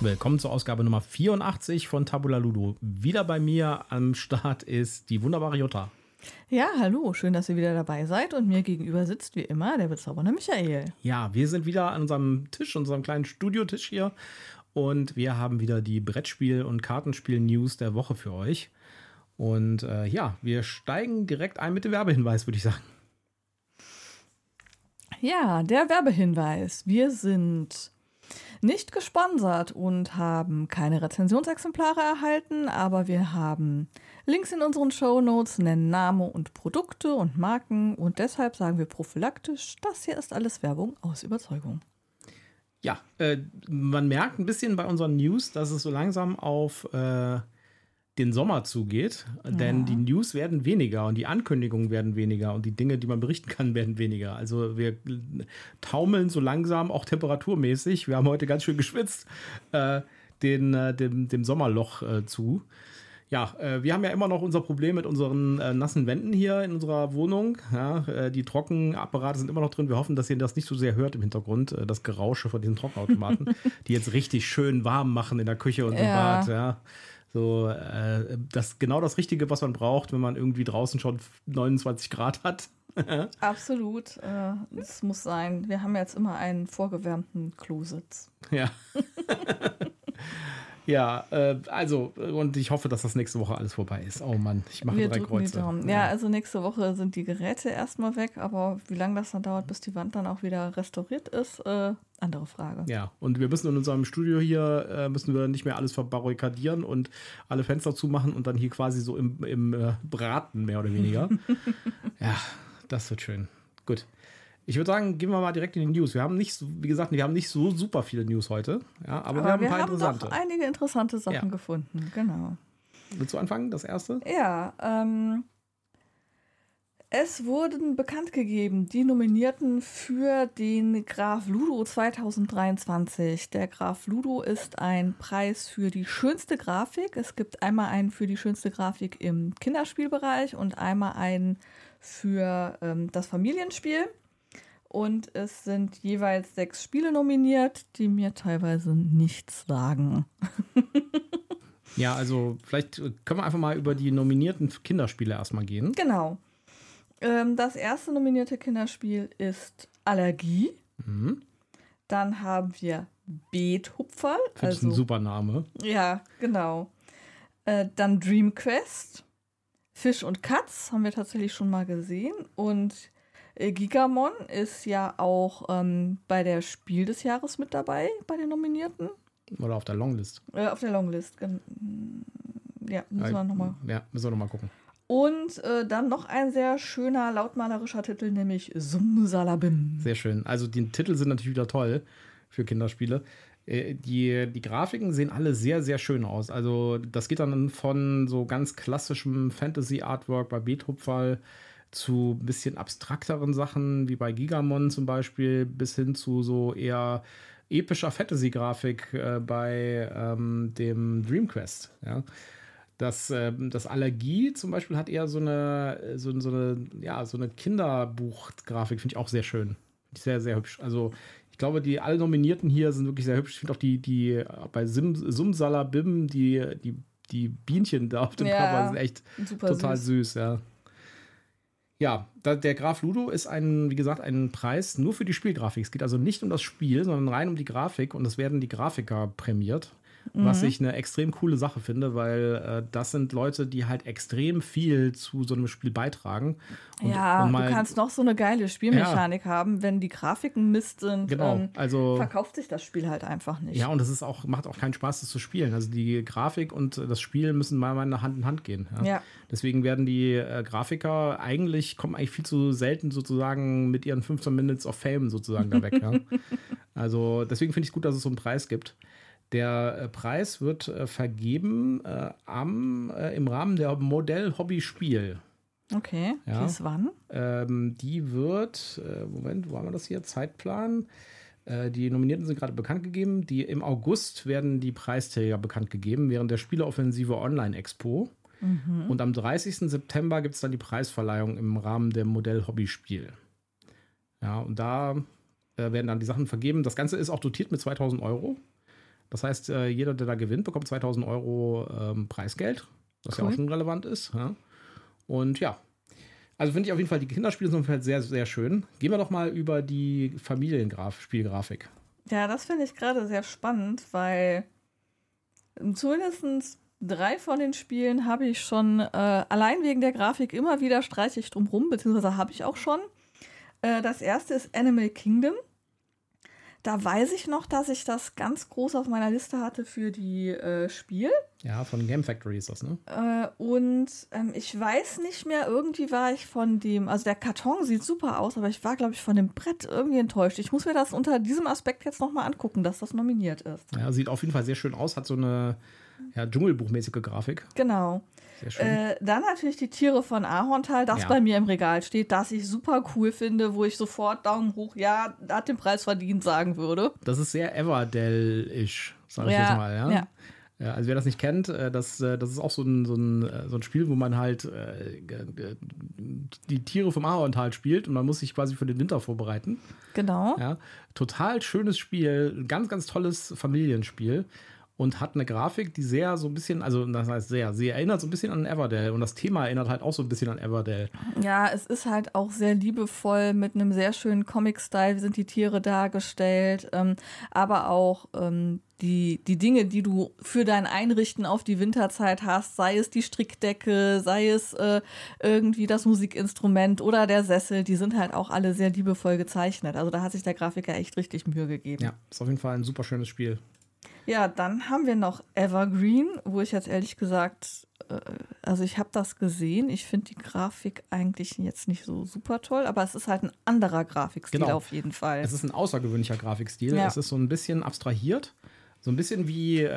Willkommen zur Ausgabe Nummer 84 von Tabula Ludo. Wieder bei mir am Start ist die wunderbare Jutta. Ja, hallo, schön, dass ihr wieder dabei seid und mir gegenüber sitzt wie immer der bezaubernde Michael. Ja, wir sind wieder an unserem Tisch, unserem kleinen Studiotisch hier und wir haben wieder die Brettspiel- und Kartenspiel-News der Woche für euch. Und äh, ja, wir steigen direkt ein mit dem Werbehinweis, würde ich sagen. Ja, der Werbehinweis. Wir sind nicht gesponsert und haben keine Rezensionsexemplare erhalten, aber wir haben Links in unseren Show Notes, nennen Name und Produkte und Marken und deshalb sagen wir prophylaktisch, das hier ist alles Werbung aus Überzeugung. Ja, äh, man merkt ein bisschen bei unseren News, dass es so langsam auf äh, den Sommer zugeht, denn ja. die News werden weniger und die Ankündigungen werden weniger und die Dinge, die man berichten kann, werden weniger. Also wir taumeln so langsam auch temperaturmäßig. Wir haben heute ganz schön geschwitzt äh, den, äh, dem, dem Sommerloch äh, zu. Ja, äh, wir haben ja immer noch unser Problem mit unseren äh, nassen Wänden hier in unserer Wohnung. Ja, äh, die Trockenapparate sind immer noch drin. Wir hoffen, dass ihr das nicht so sehr hört im Hintergrund, das Gerausche von diesen Trockenautomaten, die jetzt richtig schön warm machen in der Küche und ja. im Bad. Ja. So, äh, das genau das Richtige, was man braucht, wenn man irgendwie draußen schon 29 Grad hat. Absolut. Äh, das muss sein. Wir haben jetzt immer einen vorgewärmten Klositz. Ja. Ja, äh, also, und ich hoffe, dass das nächste Woche alles vorbei ist. Oh Mann, ich mache Wir drei Kreuze. Ja. ja, also nächste Woche sind die Geräte erstmal weg, aber wie lange das dann dauert, bis die Wand dann auch wieder restauriert ist, äh, andere Frage. Ja, und wir müssen in unserem Studio hier, äh, müssen wir nicht mehr alles verbarrikadieren und alle Fenster zumachen und dann hier quasi so im, im äh, Braten, mehr oder weniger. ja, das wird schön. Gut. Ich würde sagen, gehen wir mal direkt in die News. Wir haben nicht, so, wie gesagt, wir haben nicht so super viele News heute, ja, aber, aber wir haben ein paar haben interessante. Doch einige interessante Sachen ja. gefunden, genau. Willst du anfangen, das erste? Ja, ähm, es wurden bekannt gegeben die Nominierten für den Graf Ludo 2023. Der Graf Ludo ist ein Preis für die schönste Grafik. Es gibt einmal einen für die schönste Grafik im Kinderspielbereich und einmal einen für ähm, das Familienspiel. Und es sind jeweils sechs Spiele nominiert, die mir teilweise nichts sagen. ja, also vielleicht können wir einfach mal über die nominierten Kinderspiele erstmal gehen. Genau. Ähm, das erste nominierte Kinderspiel ist Allergie. Mhm. Dann haben wir Beethupferl. Finde also, ein super Name. Ja, genau. Äh, dann Dream Quest. Fisch und Katz haben wir tatsächlich schon mal gesehen. Und äh, Gigamon ist ja auch ähm, bei der Spiel des Jahres mit dabei, bei den Nominierten. Oder auf der Longlist. Äh, auf der Longlist. Ja, müssen wir nochmal. Ja, müssen wir nochmal gucken. Und äh, dann noch ein sehr schöner, lautmalerischer Titel, nämlich Sumsalabim. Sehr schön. Also die Titel sind natürlich wieder toll für Kinderspiele. Äh, die, die Grafiken sehen alle sehr, sehr schön aus. Also das geht dann von so ganz klassischem Fantasy-Artwork bei Beethoven zu ein bisschen abstrakteren Sachen, wie bei Gigamon zum Beispiel, bis hin zu so eher epischer Fantasy-Grafik äh, bei ähm, dem Dream Quest. Ja. Das, äh, das Allergie zum Beispiel hat eher so eine, so, so eine, ja, so eine Kinderbuch-Grafik, finde ich auch sehr schön. Sehr, sehr hübsch. Also ich glaube, die alle Nominierten hier sind wirklich sehr hübsch. Ich finde auch die, die bei Sim, Sumsalabim, die, die, die Bienchen da auf dem ja, Cover sind echt total süß. süß, ja. Ja, der Graf Ludo ist ein, wie gesagt, ein Preis nur für die Spielgrafik. Es geht also nicht um das Spiel, sondern rein um die Grafik und es werden die Grafiker prämiert mhm. was ich eine extrem coole Sache finde, weil äh, das sind Leute, die halt extrem viel zu so einem Spiel beitragen. Und, ja, und mal, du kannst noch so eine geile Spielmechanik ja. haben, wenn die Grafiken Mist sind, genau, ähm, also, verkauft sich das Spiel halt einfach nicht. Ja, und es ist auch, macht auch keinen Spaß, das zu spielen. Also die Grafik und das Spiel müssen mal Hand in Hand gehen. Ja. ja. Deswegen werden die äh, Grafiker eigentlich, kommen eigentlich viel zu selten sozusagen mit ihren 15 Minutes of Fame sozusagen da weg. ja. Also deswegen finde ich es gut, dass es so einen Preis gibt. Der äh, Preis wird äh, vergeben äh, am, im Rahmen der Modell-Hobby-Spiel. Okay, ja. bis wann? Ähm, die wird, Moment, wo haben wir das hier? Zeitplan. Die Nominierten sind gerade bekannt gegeben. Die, Im August werden die Preisträger bekannt gegeben, während der Spieleoffensive Online Expo. Mhm. Und am 30. September gibt es dann die Preisverleihung im Rahmen der Modell Hobbyspiel. Ja, und da äh, werden dann die Sachen vergeben. Das Ganze ist auch dotiert mit 2000 Euro. Das heißt, äh, jeder, der da gewinnt, bekommt 2000 Euro ähm, Preisgeld, was cool. ja auch schon relevant ist. Ja. Und ja, also finde ich auf jeden Fall, die Kinderspiele sind halt sehr, sehr schön. Gehen wir doch mal über die Familienspielgrafik. Ja, das finde ich gerade sehr spannend, weil zumindest drei von den Spielen habe ich schon äh, allein wegen der Grafik immer wieder streiche ich drum rum, beziehungsweise habe ich auch schon. Äh, das erste ist Animal Kingdom. Da weiß ich noch, dass ich das ganz groß auf meiner Liste hatte für die äh, Spiel. Ja, von Game Factory ist das, ne? Äh, und ähm, ich weiß nicht mehr, irgendwie war ich von dem, also der Karton sieht super aus, aber ich war, glaube ich, von dem Brett irgendwie enttäuscht. Ich muss mir das unter diesem Aspekt jetzt nochmal angucken, dass das nominiert ist. Ja, sieht auf jeden Fall sehr schön aus, hat so eine ja, Dschungelbuchmäßige Grafik. Genau. Äh, dann natürlich die Tiere von Ahorntal, das ja. bei mir im Regal steht, das ich super cool finde, wo ich sofort Daumen hoch, ja, hat den Preis verdient sagen würde. Das ist sehr Everdell-ish, sage ich ja, jetzt mal. Ja? ja. Ja, also wer das nicht kennt, äh, das, äh, das ist auch so ein, so, ein, so ein Spiel, wo man halt die Tiere vom Ahorntal spielt und man muss sich quasi für den Winter vorbereiten. Genau. Ja, total schönes Spiel, ganz, ganz tolles Familienspiel und hat eine Grafik, die sehr so ein bisschen, also das heißt sehr, sie erinnert so ein bisschen an Everdell und das Thema erinnert halt auch so ein bisschen an Everdell. Ja, es ist halt auch sehr liebevoll mit einem sehr schönen Comic-Style, sind die Tiere dargestellt, ähm, aber auch ähm, die, die Dinge, die du für dein Einrichten auf die Winterzeit hast, sei es die Strickdecke, sei es äh, irgendwie das Musikinstrument oder der Sessel, die sind halt auch alle sehr liebevoll gezeichnet. Also da hat sich der Grafiker echt richtig Mühe gegeben. Ja, ist auf jeden Fall ein super schönes Spiel. Ja, dann haben wir noch Evergreen, wo ich jetzt ehrlich gesagt, äh, also ich habe das gesehen. Ich finde die Grafik eigentlich jetzt nicht so super toll, aber es ist halt ein anderer Grafikstil genau. auf jeden Fall. Es ist ein außergewöhnlicher Grafikstil. Ja. Es ist so ein bisschen abstrahiert, so ein bisschen wie äh,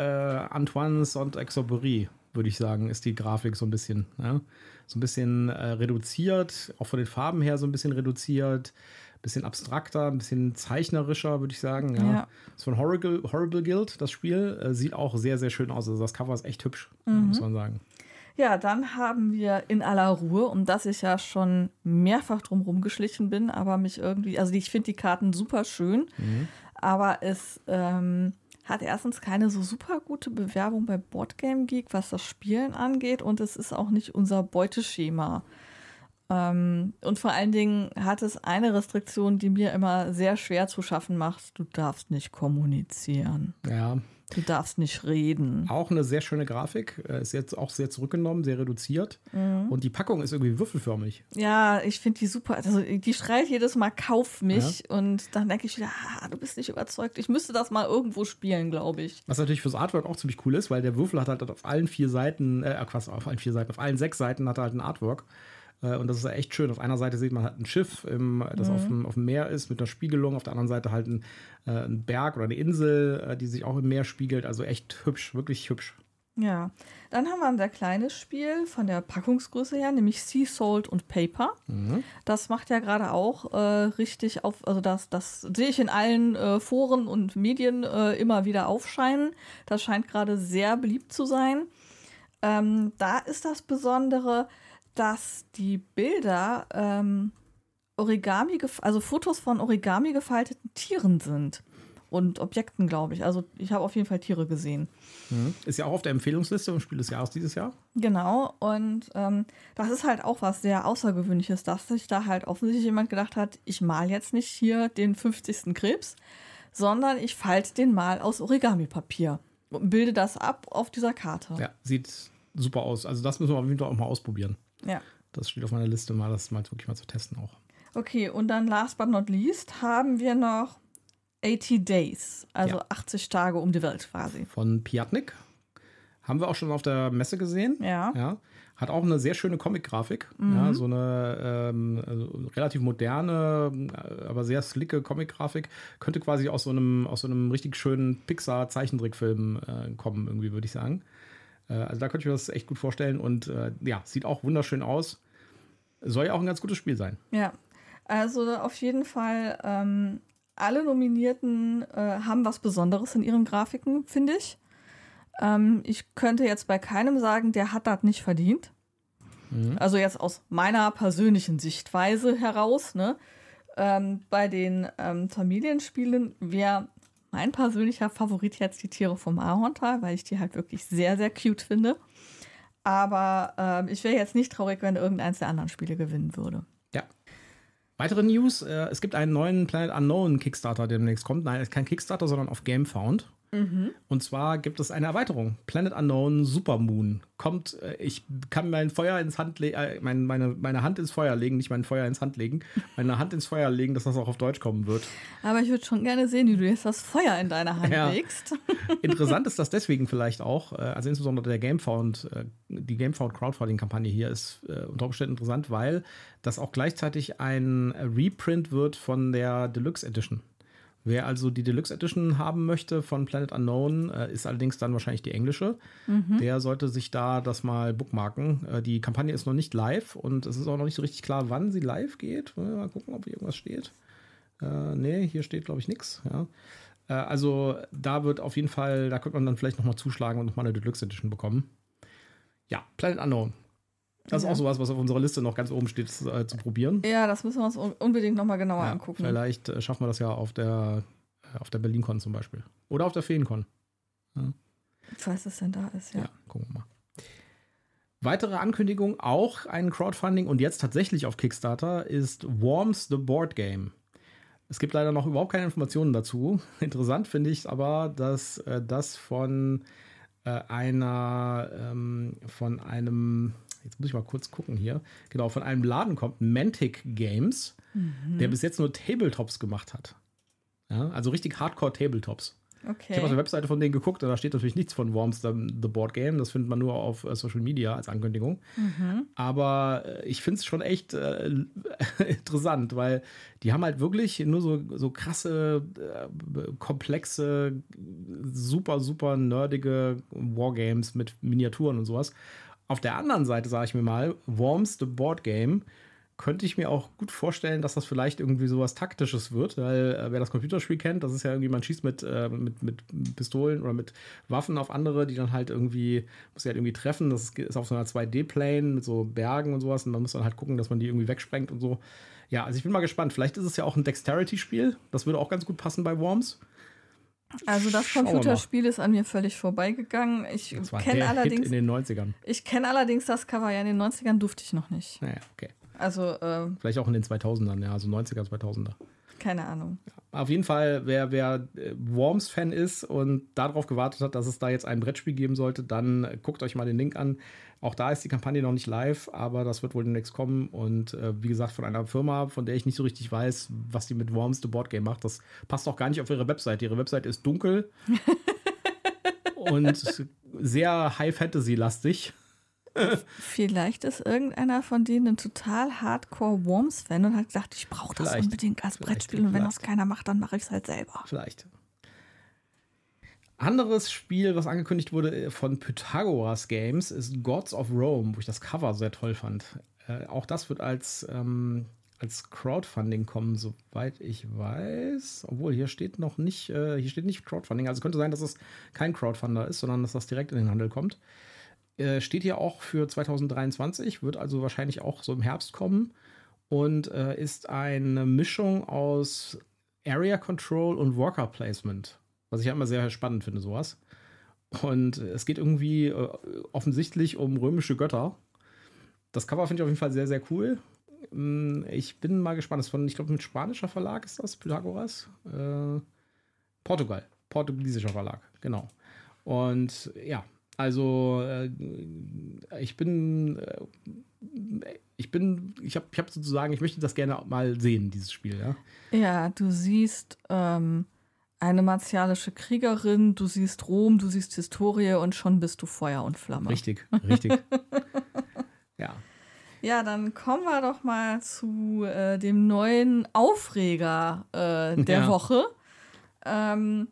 Antoine Saint-Exupéry, würde ich sagen, ist die Grafik so ein bisschen. Ja? So ein bisschen äh, reduziert, auch von den Farben her so ein bisschen reduziert bisschen abstrakter, ein bisschen zeichnerischer, würde ich sagen. Ja. ja. Das ist von Horrible, Horrible Guild, das Spiel. Äh, sieht auch sehr, sehr schön aus. Also das Cover ist echt hübsch, mhm. muss man sagen. Ja, dann haben wir in aller Ruhe, um das ich ja schon mehrfach drum rumgeschlichen bin, aber mich irgendwie, also ich finde die Karten super schön, mhm. aber es ähm, hat erstens keine so super gute Bewerbung bei Boardgame Geek, was das Spielen angeht, und es ist auch nicht unser Beuteschema. Ähm, und vor allen Dingen hat es eine Restriktion, die mir immer sehr schwer zu schaffen macht. Du darfst nicht kommunizieren. Ja. Du darfst nicht reden. Auch eine sehr schöne Grafik. Äh, ist jetzt auch sehr zurückgenommen, sehr reduziert. Mhm. Und die Packung ist irgendwie würfelförmig. Ja, ich finde die super. Also die schreit jedes Mal, kauf mich. Ja. Und dann denke ich wieder, ah, du bist nicht überzeugt. Ich müsste das mal irgendwo spielen, glaube ich. Was natürlich fürs Artwork auch ziemlich cool ist, weil der Würfel hat halt auf allen vier Seiten, äh, quasi auf allen vier Seiten, auf allen sechs Seiten hat er halt ein Artwork. Äh, und das ist echt schön. Auf einer Seite sieht man halt ein Schiff, im, das mhm. auf, dem, auf dem Meer ist, mit einer Spiegelung. Auf der anderen Seite halt ein, äh, ein Berg oder eine Insel, äh, die sich auch im Meer spiegelt. Also echt hübsch, wirklich hübsch. Ja, dann haben wir ein sehr kleines Spiel von der Packungsgröße her, nämlich Sea Salt und Paper. Mhm. Das macht ja gerade auch äh, richtig auf, also das, das sehe ich in allen äh, Foren und Medien äh, immer wieder aufscheinen. Das scheint gerade sehr beliebt zu sein. Ähm, da ist das Besondere, dass die Bilder ähm, Origami, also Fotos von Origami gefalteten Tieren sind. Und Objekten, glaube ich. Also ich habe auf jeden Fall Tiere gesehen. Mhm. Ist ja auch auf der Empfehlungsliste im Spiel des Jahres dieses Jahr. Genau. Und ähm, das ist halt auch was sehr Außergewöhnliches, dass sich da halt offensichtlich jemand gedacht hat, ich mal jetzt nicht hier den 50. Krebs, sondern ich falte den mal aus Origami-Papier und bilde das ab auf dieser Karte. Ja, sieht super aus. Also das müssen wir auf jeden Fall auch mal ausprobieren. Ja. Das steht auf meiner Liste, mal das mal wirklich mal zu testen auch. Okay, und dann last but not least haben wir noch 80 Days, also ja. 80 Tage um die Welt quasi. Von Piatnik. Haben wir auch schon auf der Messe gesehen. Ja. ja. Hat auch eine sehr schöne Comic-Grafik. Mhm. Ja, so eine ähm, also relativ moderne, aber sehr slicke Comic-Grafik. Könnte quasi aus so einem, aus so einem richtig schönen Pixar-Zeichentrickfilm äh, kommen, irgendwie, würde ich sagen. Äh, also da könnte ich mir das echt gut vorstellen und äh, ja, sieht auch wunderschön aus. Soll ja auch ein ganz gutes Spiel sein. Ja, also auf jeden Fall ähm, alle Nominierten äh, haben was Besonderes in ihren Grafiken, finde ich. Ähm, ich könnte jetzt bei keinem sagen, der hat das nicht verdient. Mhm. Also jetzt aus meiner persönlichen Sichtweise heraus. Ne? Ähm, bei den ähm, Familienspielen wäre mein persönlicher Favorit jetzt die Tiere vom Ahorntal, weil ich die halt wirklich sehr, sehr cute finde. Aber ähm, ich wäre jetzt nicht traurig, wenn irgendeins der anderen Spiele gewinnen würde. Ja. Weitere News: äh, Es gibt einen neuen Planet Unknown Kickstarter, der demnächst kommt. Nein, es ist kein Kickstarter, sondern auf GameFound. Mhm. Und zwar gibt es eine Erweiterung. Planet Unknown Supermoon. Kommt, äh, ich kann mein Feuer ins Hand äh, mein, meine, meine Hand ins Feuer legen, nicht mein Feuer ins Hand legen, meine Hand ins Feuer legen, dass das auch auf Deutsch kommen wird. Aber ich würde schon gerne sehen, wie du jetzt das Feuer in deine Hand ja. legst. Interessant ist das deswegen vielleicht auch, äh, also insbesondere der Gamefound, äh, die Gamefound Crowdfunding-Kampagne hier ist unter Umständen interessant, weil das auch gleichzeitig ein Reprint wird von der Deluxe Edition. Wer also die Deluxe Edition haben möchte von Planet Unknown, äh, ist allerdings dann wahrscheinlich die englische. Mhm. Der sollte sich da das mal bookmarken. Äh, die Kampagne ist noch nicht live und es ist auch noch nicht so richtig klar, wann sie live geht. Mal gucken, ob hier irgendwas steht. Äh, nee, hier steht, glaube ich, nichts. Ja. Äh, also da wird auf jeden Fall, da könnte man dann vielleicht nochmal zuschlagen und nochmal eine Deluxe Edition bekommen. Ja, Planet Unknown. Das ist ja. auch sowas, was auf unserer Liste noch ganz oben steht, äh, zu probieren. Ja, das müssen wir uns unbedingt nochmal genauer ja, angucken. Vielleicht äh, schaffen wir das ja auf der, äh, auf der BerlinCon zum Beispiel. Oder auf der FeenCon. Ja. Falls es denn da ist, ja. Ja, gucken wir mal. Weitere Ankündigung, auch ein Crowdfunding und jetzt tatsächlich auf Kickstarter, ist Worms the Board Game. Es gibt leider noch überhaupt keine Informationen dazu. Interessant finde ich aber, dass äh, das von äh, einer, ähm, von einem jetzt muss ich mal kurz gucken hier, genau, von einem Laden kommt, Mantic Games, mhm. der bis jetzt nur Tabletops gemacht hat. Ja, also richtig Hardcore-Tabletops. Okay. Ich habe auf der Webseite von denen geguckt, da steht natürlich nichts von Worms the, the Board Game. Das findet man nur auf uh, Social Media als Ankündigung. Mhm. Aber äh, ich finde es schon echt äh, interessant, weil die haben halt wirklich nur so, so krasse, äh, komplexe, super, super nerdige Wargames mit Miniaturen und sowas. Auf der anderen Seite sage ich mir mal, Worms the Board Game könnte ich mir auch gut vorstellen, dass das vielleicht irgendwie sowas Taktisches wird, weil äh, wer das Computerspiel kennt, das ist ja irgendwie, man schießt mit, äh, mit, mit Pistolen oder mit Waffen auf andere, die dann halt irgendwie, muss ja halt irgendwie treffen. Das ist auf so einer 2D-Plane mit so Bergen und sowas und man muss dann halt gucken, dass man die irgendwie wegsprengt und so. Ja, also ich bin mal gespannt. Vielleicht ist es ja auch ein Dexterity-Spiel. Das würde auch ganz gut passen bei Worms. Also das Computerspiel ist an mir völlig vorbeigegangen. Ich kenne allerdings Hit in den 90ern. Ich kenne allerdings das Cover. Ja, in den 90ern durfte ich noch nicht. Naja, okay. Also äh, vielleicht auch in den 2000ern, ja, also 90er, 2000er. Keine Ahnung. Auf jeden Fall, wer, wer äh, Worms-Fan ist und darauf gewartet hat, dass es da jetzt ein Brettspiel geben sollte, dann guckt euch mal den Link an. Auch da ist die Kampagne noch nicht live, aber das wird wohl demnächst kommen. Und äh, wie gesagt, von einer Firma, von der ich nicht so richtig weiß, was die mit Worms the Board Game macht. Das passt auch gar nicht auf ihre Website. Ihre Website ist dunkel und sehr High Fantasy-lastig. Vielleicht ist irgendeiner von denen ein total Hardcore Worms-Fan und hat gesagt, ich brauche das vielleicht, unbedingt als Brettspiel und wenn das keiner macht, dann mache ich es halt selber. Vielleicht. Anderes Spiel, was angekündigt wurde äh, von Pythagoras Games, ist Gods of Rome, wo ich das Cover sehr toll fand. Äh, auch das wird als, ähm, als Crowdfunding kommen, soweit ich weiß. Obwohl hier steht noch nicht, äh, hier steht nicht Crowdfunding. Also könnte sein, dass es kein Crowdfunder ist, sondern dass das direkt in den Handel kommt. Äh, steht hier auch für 2023, wird also wahrscheinlich auch so im Herbst kommen und äh, ist eine Mischung aus Area Control und Worker Placement. Was ich ja immer sehr spannend finde, sowas. Und es geht irgendwie äh, offensichtlich um römische Götter. Das Cover finde ich auf jeden Fall sehr, sehr cool. Mm, ich bin mal gespannt. Das ist von, ich glaube, mit spanischer Verlag ist das, Pythagoras. Äh, Portugal. Portugiesischer Verlag, genau. Und ja, also äh, ich bin, äh, ich bin, ich habe ich hab sozusagen, ich möchte das gerne mal sehen, dieses Spiel, ja. Ja, du siehst ähm, eine martialische Kriegerin, du siehst Rom, du siehst Historie und schon bist du Feuer und Flamme. Richtig, richtig. ja. Ja, dann kommen wir doch mal zu äh, dem neuen Aufreger äh, der ja. Woche. Ähm,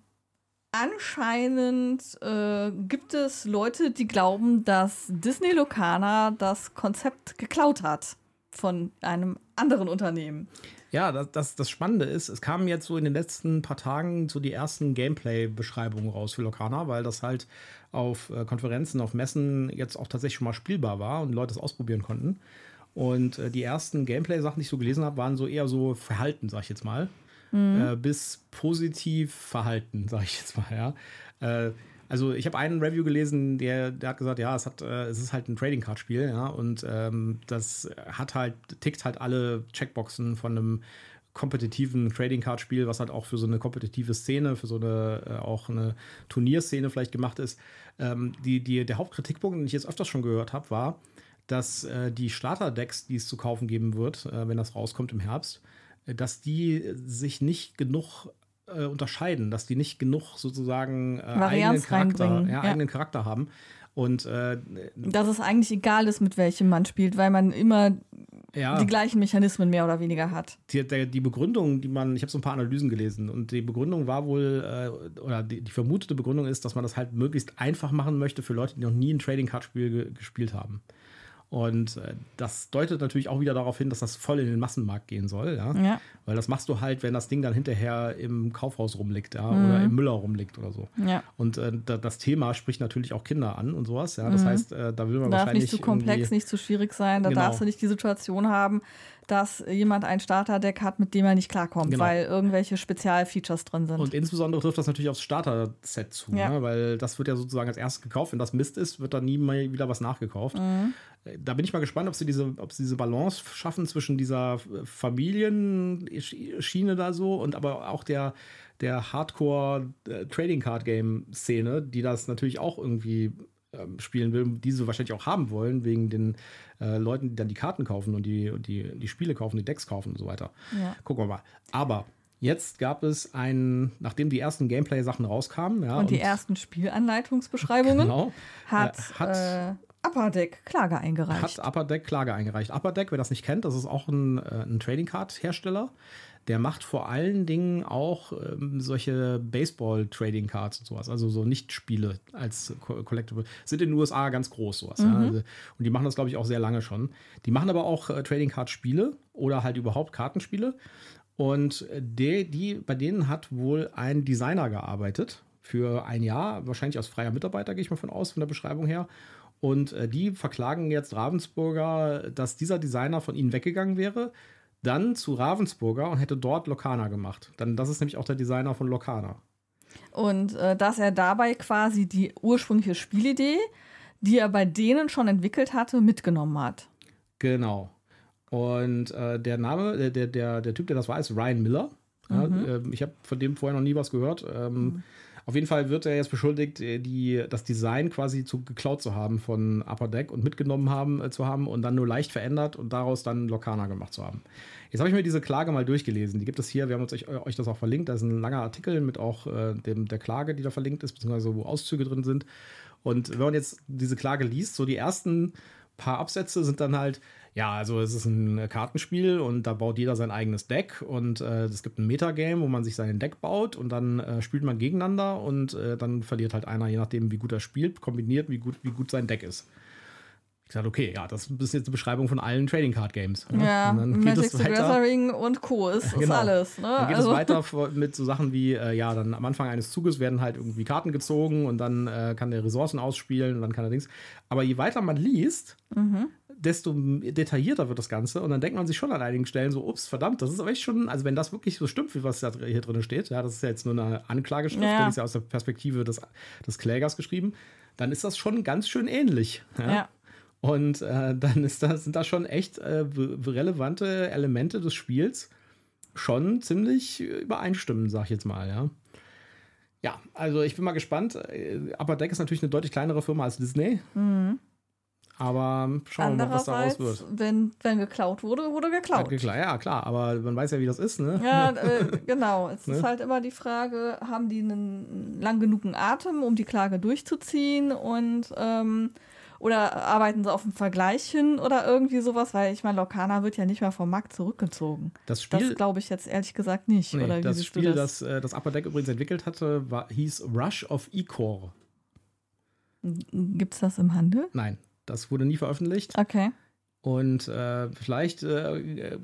anscheinend äh, gibt es Leute, die glauben, dass Disney Locana das Konzept geklaut hat. von einem anderen Unternehmen. Ja, das, das, das Spannende ist, es kamen jetzt so in den letzten paar Tagen so die ersten Gameplay-Beschreibungen raus für Lokana, weil das halt auf äh, Konferenzen, auf Messen jetzt auch tatsächlich schon mal spielbar war und Leute es ausprobieren konnten. Und äh, die ersten Gameplay-Sachen, die ich so gelesen habe, waren so eher so Verhalten, sag ich jetzt mal. Mhm. Äh, bis positiv Verhalten, sag ich jetzt mal, ja. Äh, also ich habe einen Review gelesen, der, der hat gesagt, ja, es hat, äh, es ist halt ein Trading Card Spiel, ja, und ähm, das hat halt tickt halt alle Checkboxen von einem kompetitiven Trading Card Spiel, was halt auch für so eine kompetitive Szene, für so eine äh, auch eine Turnierszene vielleicht gemacht ist. Ähm, die, die, der Hauptkritikpunkt, den ich jetzt öfters schon gehört habe, war, dass äh, die Starter-Decks, die es zu kaufen geben wird, äh, wenn das rauskommt im Herbst, dass die sich nicht genug äh, unterscheiden, dass die nicht genug sozusagen äh, eigenen, Charakter, ja, ja. eigenen Charakter haben. Und äh, dass es eigentlich egal ist, mit welchem man spielt, weil man immer ja. die gleichen Mechanismen mehr oder weniger hat. Die, die, Begründung, die man, ich habe so ein paar Analysen gelesen und die Begründung war wohl, äh, oder die, die, vermutete Begründung ist, dass man das halt möglichst einfach machen möchte für Leute, die noch nie ein Trading Card Spiel ge gespielt haben. Und äh, das deutet natürlich auch wieder darauf hin, dass das voll in den Massenmarkt gehen soll, ja? ja. Weil das machst du halt, wenn das Ding dann hinterher im Kaufhaus rumliegt, ja, mhm. oder im Müller rumliegt oder so. Ja. Und äh, das Thema spricht natürlich auch Kinder an und sowas, ja. Das mhm. heißt, äh, da will man Darf wahrscheinlich. nicht zu komplex, nicht zu schwierig sein, da genau. darfst du nicht die Situation haben, dass jemand ein Starterdeck hat, mit dem er nicht klarkommt, genau. weil irgendwelche Spezialfeatures drin sind. Und insbesondere trifft das natürlich aufs Starter-Set zu, ja. ne? weil das wird ja sozusagen als erstes gekauft. Wenn das Mist ist, wird da nie mehr wieder was nachgekauft. Mhm. Da bin ich mal gespannt, ob sie diese, ob sie diese Balance schaffen zwischen dieser Familienschiene da so und aber auch der, der Hardcore-Trading-Card-Game-Szene, die das natürlich auch irgendwie ähm, spielen will, die sie wahrscheinlich auch haben wollen, wegen den äh, Leuten, die dann die Karten kaufen und die, die, die Spiele kaufen, die Decks kaufen und so weiter. Ja. Gucken wir mal. Aber Jetzt gab es ein, nachdem die ersten Gameplay-Sachen rauskamen. Ja, und die und ersten Spielanleitungsbeschreibungen genau, hat, äh, hat äh, Upper Deck Klage eingereicht. Hat Upper Deck Klage eingereicht. Upper Deck, wer das nicht kennt, das ist auch ein, äh, ein Trading Card Hersteller. Der macht vor allen Dingen auch ähm, solche Baseball-Trading Cards und sowas, also so Nicht-Spiele als Collectible. Sind in den USA ganz groß, sowas. Mhm. Ja. Also, und die machen das, glaube ich, auch sehr lange schon. Die machen aber auch äh, Trading Card-Spiele oder halt überhaupt Kartenspiele. Und die, die, bei denen hat wohl ein Designer gearbeitet für ein Jahr, wahrscheinlich als freier Mitarbeiter, gehe ich mal von aus, von der Beschreibung her. Und äh, die verklagen jetzt Ravensburger, dass dieser Designer von ihnen weggegangen wäre, dann zu Ravensburger und hätte dort Lokana gemacht. Dann, das ist nämlich auch der Designer von Lokana. Und äh, dass er dabei quasi die ursprüngliche Spielidee, die er bei denen schon entwickelt hatte, mitgenommen hat. Genau. Und äh, der Name, der, der, der Typ, der das war, ist Ryan Miller. Ja, mhm. äh, ich habe von dem vorher noch nie was gehört. Ähm, mhm. Auf jeden Fall wird er jetzt beschuldigt, äh, die, das Design quasi zu, geklaut zu haben von Upper Deck und mitgenommen haben, äh, zu haben und dann nur leicht verändert und daraus dann Lokana gemacht zu haben. Jetzt habe ich mir diese Klage mal durchgelesen. Die gibt es hier, wir haben uns euch, euch das auch verlinkt. Da ist ein langer Artikel mit auch äh, dem, der Klage, die da verlinkt ist, beziehungsweise wo Auszüge drin sind. Und wenn man jetzt diese Klage liest, so die ersten paar Absätze sind dann halt, ja, also es ist ein Kartenspiel und da baut jeder sein eigenes Deck und äh, es gibt ein Metagame, wo man sich sein Deck baut und dann äh, spielt man gegeneinander und äh, dann verliert halt einer, je nachdem, wie gut er spielt, kombiniert, wie gut, wie gut sein Deck ist. Ich sagte, okay, ja, das ist jetzt eine Beschreibung von allen Trading Card Games. Ne? Ja, und dann geht Magic es weiter, und Co. ist, genau. ist alles. Ne? Dann geht also. es weiter mit so Sachen wie, äh, ja, dann am Anfang eines Zuges werden halt irgendwie Karten gezogen und dann äh, kann der Ressourcen ausspielen und dann kann er Dings. Aber je weiter man liest, mhm desto detaillierter wird das Ganze. Und dann denkt man sich schon an einigen Stellen so, ups, verdammt, das ist aber echt schon, also wenn das wirklich so stimmt, wie was da hier drin steht, ja, das ist ja jetzt nur eine Anklageschrift, ja. die ist ja aus der Perspektive des, des Klägers geschrieben, dann ist das schon ganz schön ähnlich. Ja. ja. Und äh, dann ist das, sind da schon echt äh, relevante Elemente des Spiels schon ziemlich übereinstimmen, sag ich jetzt mal, ja. Ja, also ich bin mal gespannt. Äh, Upper Deck ist natürlich eine deutlich kleinere Firma als Disney. Mhm. Aber schauen wir mal, was daraus wird. Wenn, wenn geklaut wurde, wurde geklaut. Ja, ja, klar, aber man weiß ja, wie das ist, ne? Ja, äh, genau. Es ne? ist halt immer die Frage, haben die einen lang genugen Atem, um die Klage durchzuziehen und ähm, oder arbeiten sie auf ein Vergleich hin oder irgendwie sowas? Weil ich meine, Lokana wird ja nicht mehr vom Markt zurückgezogen. Das Spiel. Das glaube ich jetzt ehrlich gesagt nicht. Nee, oder das Spiel, das? das äh, das Upper Deck übrigens entwickelt hatte, war, hieß Rush of E-Core. Gibt es das im Handel? Nein. Das wurde nie veröffentlicht. Okay. Und äh, vielleicht, äh,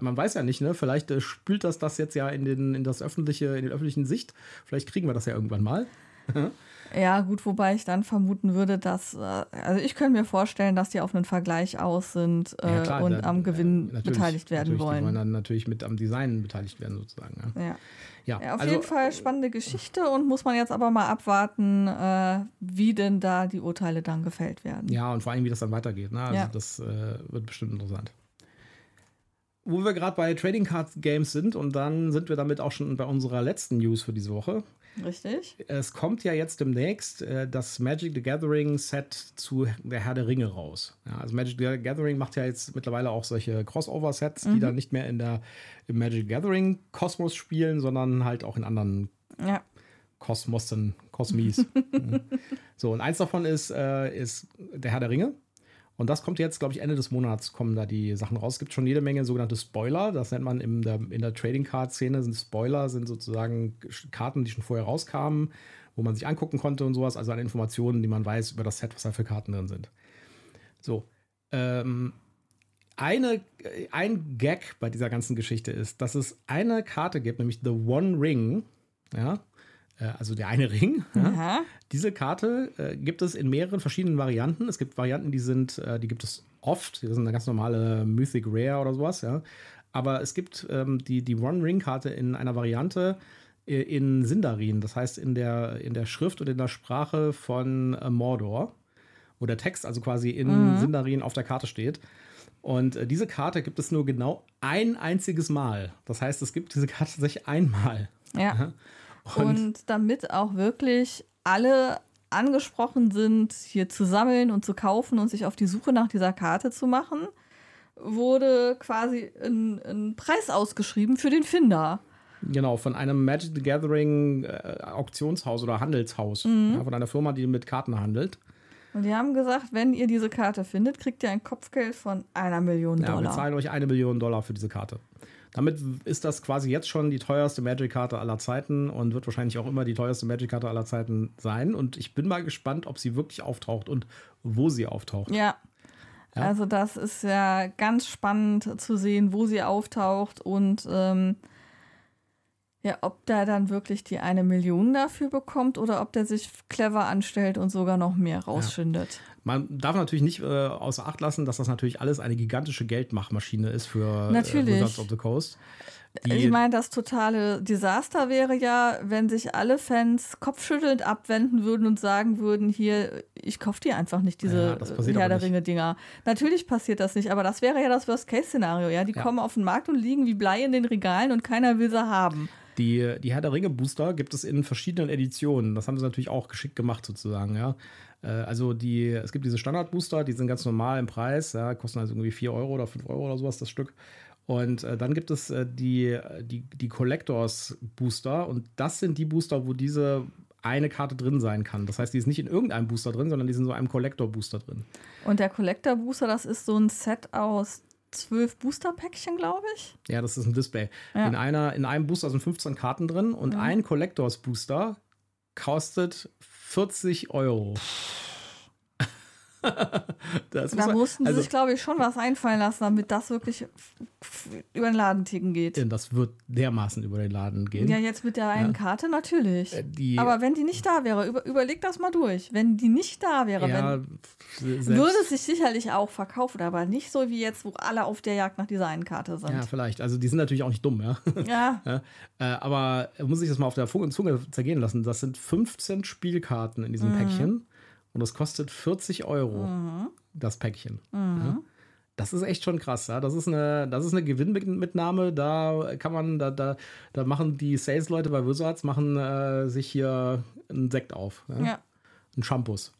man weiß ja nicht, ne? Vielleicht äh, spült das das jetzt ja in, den, in das öffentliche, in den öffentlichen Sicht. Vielleicht kriegen wir das ja irgendwann mal. ja, gut, wobei ich dann vermuten würde, dass, äh, also ich könnte mir vorstellen, dass die auf einen Vergleich aus sind äh, ja, klar, und dann, am Gewinn äh, beteiligt werden wollen. Die wollen dann natürlich mit am Design beteiligt werden, sozusagen. Ja. ja. Ja, ja auf also, jeden Fall spannende Geschichte und muss man jetzt aber mal abwarten, äh, wie denn da die Urteile dann gefällt werden. Ja, und vor allem, wie das dann weitergeht. Ne? Also ja. das äh, wird bestimmt interessant. Wo wir gerade bei Trading Card Games sind und dann sind wir damit auch schon bei unserer letzten News für diese Woche. Richtig. Es kommt ja jetzt demnächst äh, das Magic the Gathering Set zu der Herr der Ringe raus. Ja, also Magic the Gathering macht ja jetzt mittlerweile auch solche Crossover-Sets, mhm. die dann nicht mehr in der, im Magic Gathering Kosmos spielen, sondern halt auch in anderen ja. Kosmosen, Kosmis. so, und eins davon ist, äh, ist der Herr der Ringe. Und das kommt jetzt, glaube ich, Ende des Monats kommen da die Sachen raus. Es gibt schon jede Menge sogenannte Spoiler. Das nennt man in der, in der Trading Card Szene. Sind Spoiler, sind sozusagen Karten, die schon vorher rauskamen, wo man sich angucken konnte und sowas. Also an Informationen, die man weiß über das Set, was da für Karten drin sind. So. Ähm, eine, ein Gag bei dieser ganzen Geschichte ist, dass es eine Karte gibt, nämlich The One Ring. Ja, also der eine Ring. Ja. Diese Karte äh, gibt es in mehreren verschiedenen Varianten. Es gibt Varianten, die sind, äh, die gibt es oft. Das sind eine ganz normale Mythic Rare oder sowas, ja. Aber es gibt ähm, die, die One-Ring-Karte in einer Variante äh, in Sindarin, das heißt in der, in der Schrift und in der Sprache von äh, Mordor, wo der Text also quasi in mhm. Sindarin auf der Karte steht. Und äh, diese Karte gibt es nur genau ein einziges Mal. Das heißt, es gibt diese Karte tatsächlich einmal. Ja. Und, und damit auch wirklich alle angesprochen sind, hier zu sammeln und zu kaufen und sich auf die Suche nach dieser Karte zu machen, wurde quasi ein, ein Preis ausgeschrieben für den Finder. Genau, von einem Magic the Gathering äh, Auktionshaus oder Handelshaus. Mhm. Ja, von einer Firma, die mit Karten handelt. Und die haben gesagt, wenn ihr diese Karte findet, kriegt ihr ein Kopfgeld von einer Million Dollar. Ja, wir zahlen euch eine Million Dollar für diese Karte. Damit ist das quasi jetzt schon die teuerste Magic-Karte aller Zeiten und wird wahrscheinlich auch immer die teuerste Magic-Karte aller Zeiten sein. Und ich bin mal gespannt, ob sie wirklich auftaucht und wo sie auftaucht. Ja. ja? Also das ist ja ganz spannend zu sehen, wo sie auftaucht und ähm, ja, ob der dann wirklich die eine Million dafür bekommt oder ob der sich clever anstellt und sogar noch mehr rausschindet. Ja. Man darf natürlich nicht äh, außer Acht lassen, dass das natürlich alles eine gigantische Geldmachmaschine ist für äh, natürlich. Wizards of the Coast. Die ich meine, das totale Desaster wäre ja, wenn sich alle Fans kopfschüttelnd abwenden würden und sagen würden, hier, ich kaufe dir einfach nicht diese ja, Herr der Ringe-Dinger. Natürlich passiert das nicht, aber das wäre ja das Worst-Case-Szenario, ja. Die ja. kommen auf den Markt und liegen wie Blei in den Regalen und keiner will sie haben. Die, die Herr der Ringe Booster gibt es in verschiedenen Editionen. Das haben sie natürlich auch geschickt gemacht, sozusagen, ja. Äh, also die, es gibt diese Standard-Booster, die sind ganz normal im Preis, ja, kosten also irgendwie 4 Euro oder 5 Euro oder sowas das Stück. Und äh, dann gibt es äh, die, die, die Collectors Booster und das sind die Booster, wo diese eine Karte drin sein kann. Das heißt, die ist nicht in irgendeinem Booster drin, sondern die sind in so einem Collector Booster drin. Und der Collector Booster, das ist so ein Set aus zwölf Booster-Päckchen, glaube ich. Ja, das ist ein Display. Ja. In, einer, in einem Booster sind 15 Karten drin und mhm. ein Collectors Booster kostet 40 Euro. Da mussten also, sie sich, glaube ich, schon was einfallen lassen, damit das wirklich über den Laden ticken geht. Denn das wird dermaßen über den Laden gehen. Ja, jetzt mit der einen ja. Karte natürlich. Äh, die, Aber wenn die nicht da wäre, über, überleg das mal durch. Wenn die nicht da wäre, ja, wenn, würde es sich sicherlich auch verkaufen, aber nicht so wie jetzt, wo alle auf der Jagd nach dieser einen Karte sind. Ja, vielleicht. Also die sind natürlich auch nicht dumm, ja. Ja. ja. Äh, aber muss ich das mal auf der Zunge zergehen lassen. Das sind 15 Spielkarten in diesem mhm. Päckchen. Und das kostet 40 Euro, mhm. das Päckchen. Mhm. Ja? Das ist echt schon krass, ja. Das ist eine, das ist eine Gewinnmitnahme. Da kann man, da, da, da machen die Sales-Leute bei Wizards machen äh, sich hier einen Sekt auf. Ja. ja. Ein Shampoos.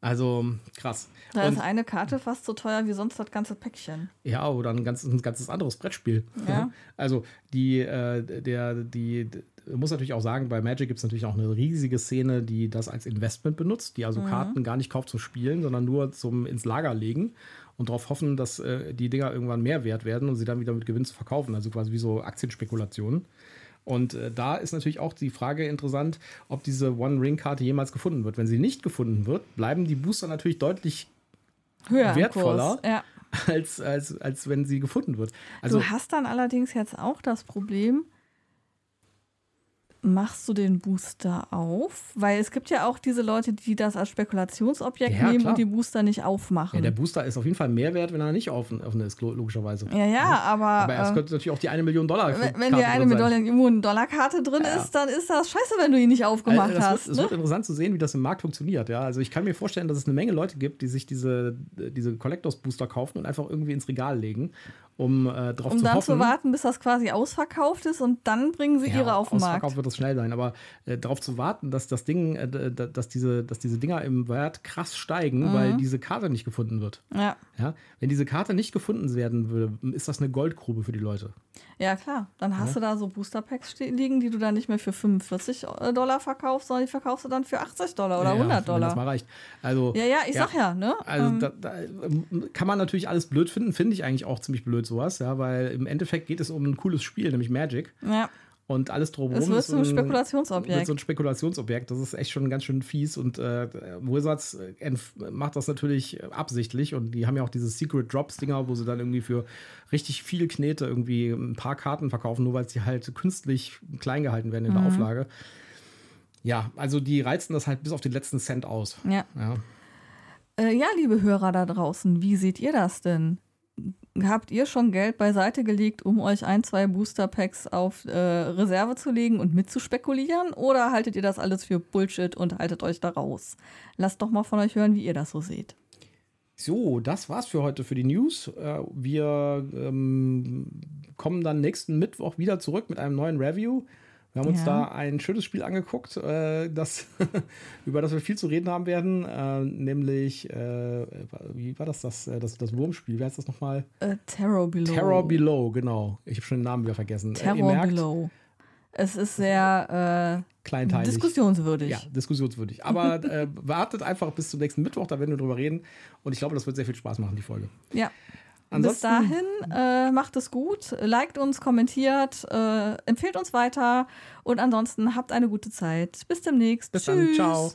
Also krass. Da und, ist eine Karte fast so teuer wie sonst das ganze Päckchen. Ja, oder ein, ganz, ein ganzes anderes Brettspiel. Ja. Also die, äh, der, die, muss natürlich auch sagen, bei Magic gibt es natürlich auch eine riesige Szene, die das als Investment benutzt, die also mhm. Karten gar nicht kauft zum Spielen, sondern nur zum ins Lager legen und darauf hoffen, dass äh, die Dinger irgendwann mehr wert werden und sie dann wieder mit Gewinn zu verkaufen. Also quasi wie so Aktienspekulationen. Und äh, da ist natürlich auch die Frage interessant, ob diese One-Ring-Karte jemals gefunden wird. Wenn sie nicht gefunden wird, bleiben die Booster natürlich deutlich Höher wertvoller. Ja. als, als, als wenn sie gefunden wird. Also, du hast dann allerdings jetzt auch das Problem, machst du den Booster auf? Weil es gibt ja auch diese Leute, die das als Spekulationsobjekt Ja, nehmen klar. und die Booster nicht aufmachen. ja, der Booster ist auf jeden Fall mehr wert, wenn er nicht offen, offen ist, lo- logischerweise. ja, ja, aber, Aber es äh, könnte natürlich auch die eine Million Dollar. wenn, wenn dir eine. Million Dollar Karte drin Ja. ist, dann ist das scheiße, wenn du ihn nicht aufgemacht Also, hast. Wird, es ne? wird interessant zu sehen, wie das im Markt funktioniert. Ja? Also ich kann mir vorstellen, dass es eine Menge Leute gibt, die sich diese, diese Collectors Booster kaufen und einfach irgendwie ins Regal legen, um äh, drauf um zu dann hoffen. zu warten, bis das quasi ausverkauft ist und dann bringen sie ihre auf den Markt. Ausverkauft wird das schnell sein, aber äh, darauf zu warten, dass das Ding, äh, dass diese, dass diese Dinger im Wert krass steigen, Mhm. weil diese Karte nicht gefunden wird. Ja. Ja? Wenn diese Karte nicht gefunden werden würde, ist das eine Goldgrube für die Leute. ja, klar. Dann hast du da so Booster-Packs ste- liegen, die du dann nicht mehr für 45 Dollar verkaufst, sondern die verkaufst du dann für 80 Dollar oder Ja, 100 Wenn Dollar. das mal reicht. Also, Ja, ja, ich sag ja, ne? Also Ähm, da, da ähm, kann man natürlich alles blöd finden, finde ich eigentlich auch ziemlich blöd sowas, ja, weil im Endeffekt geht es um ein cooles Spiel, nämlich Magic. ja. Und alles drumherum Es wird zum ein- Spekulationsobjekt. Wird so ein Spekulationsobjekt. Das ist echt schon ganz schön fies. Und äh, Wizards äh, macht das natürlich absichtlich. Und die haben ja auch diese Secret Drops-Dinger, wo sie dann irgendwie für richtig viel Knete irgendwie ein paar Karten verkaufen, nur weil sie halt künstlich klein gehalten werden in Mhm. der Auflage. Ja, also die reizen das halt bis auf den letzten Cent aus. Ja. Ja. Äh, ja, liebe Hörer da draußen, wie seht ihr das denn? Habt ihr schon Geld beiseite gelegt, um euch ein, zwei Booster-Packs auf äh, Reserve zu legen und mitzuspekulieren? Oder haltet ihr das alles für Bullshit und haltet euch da raus? Lasst doch mal von euch hören, wie ihr das so seht. So, das war's für heute für die News. Äh, Wir ähm, kommen dann nächsten Mittwoch wieder zurück mit einem neuen Review. Wir haben uns Ja. da ein schönes Spiel angeguckt, äh, das, über das wir viel zu reden haben werden, äh, nämlich, äh, wie war das, das, äh, das, das Wurmspiel? Wie heißt das nochmal? Äh, Terror Below. Terror Below, genau. Ich habe schon den Namen wieder vergessen. Äh, Terror merkt, Below. Es ist sehr äh, kleinteilig. diskussionswürdig. Ja, diskussionswürdig. Aber wartet einfach bis zum nächsten Mittwoch, da werden wir drüber reden. Und ich glaube, das wird sehr viel Spaß machen, die Folge. Ja. Bis Ansonsten- dahin, äh, macht es gut, liked uns, kommentiert, äh, empfehlt uns weiter und ansonsten habt eine gute Zeit. Bis demnächst. Bis Tschüss. dann. Ciao.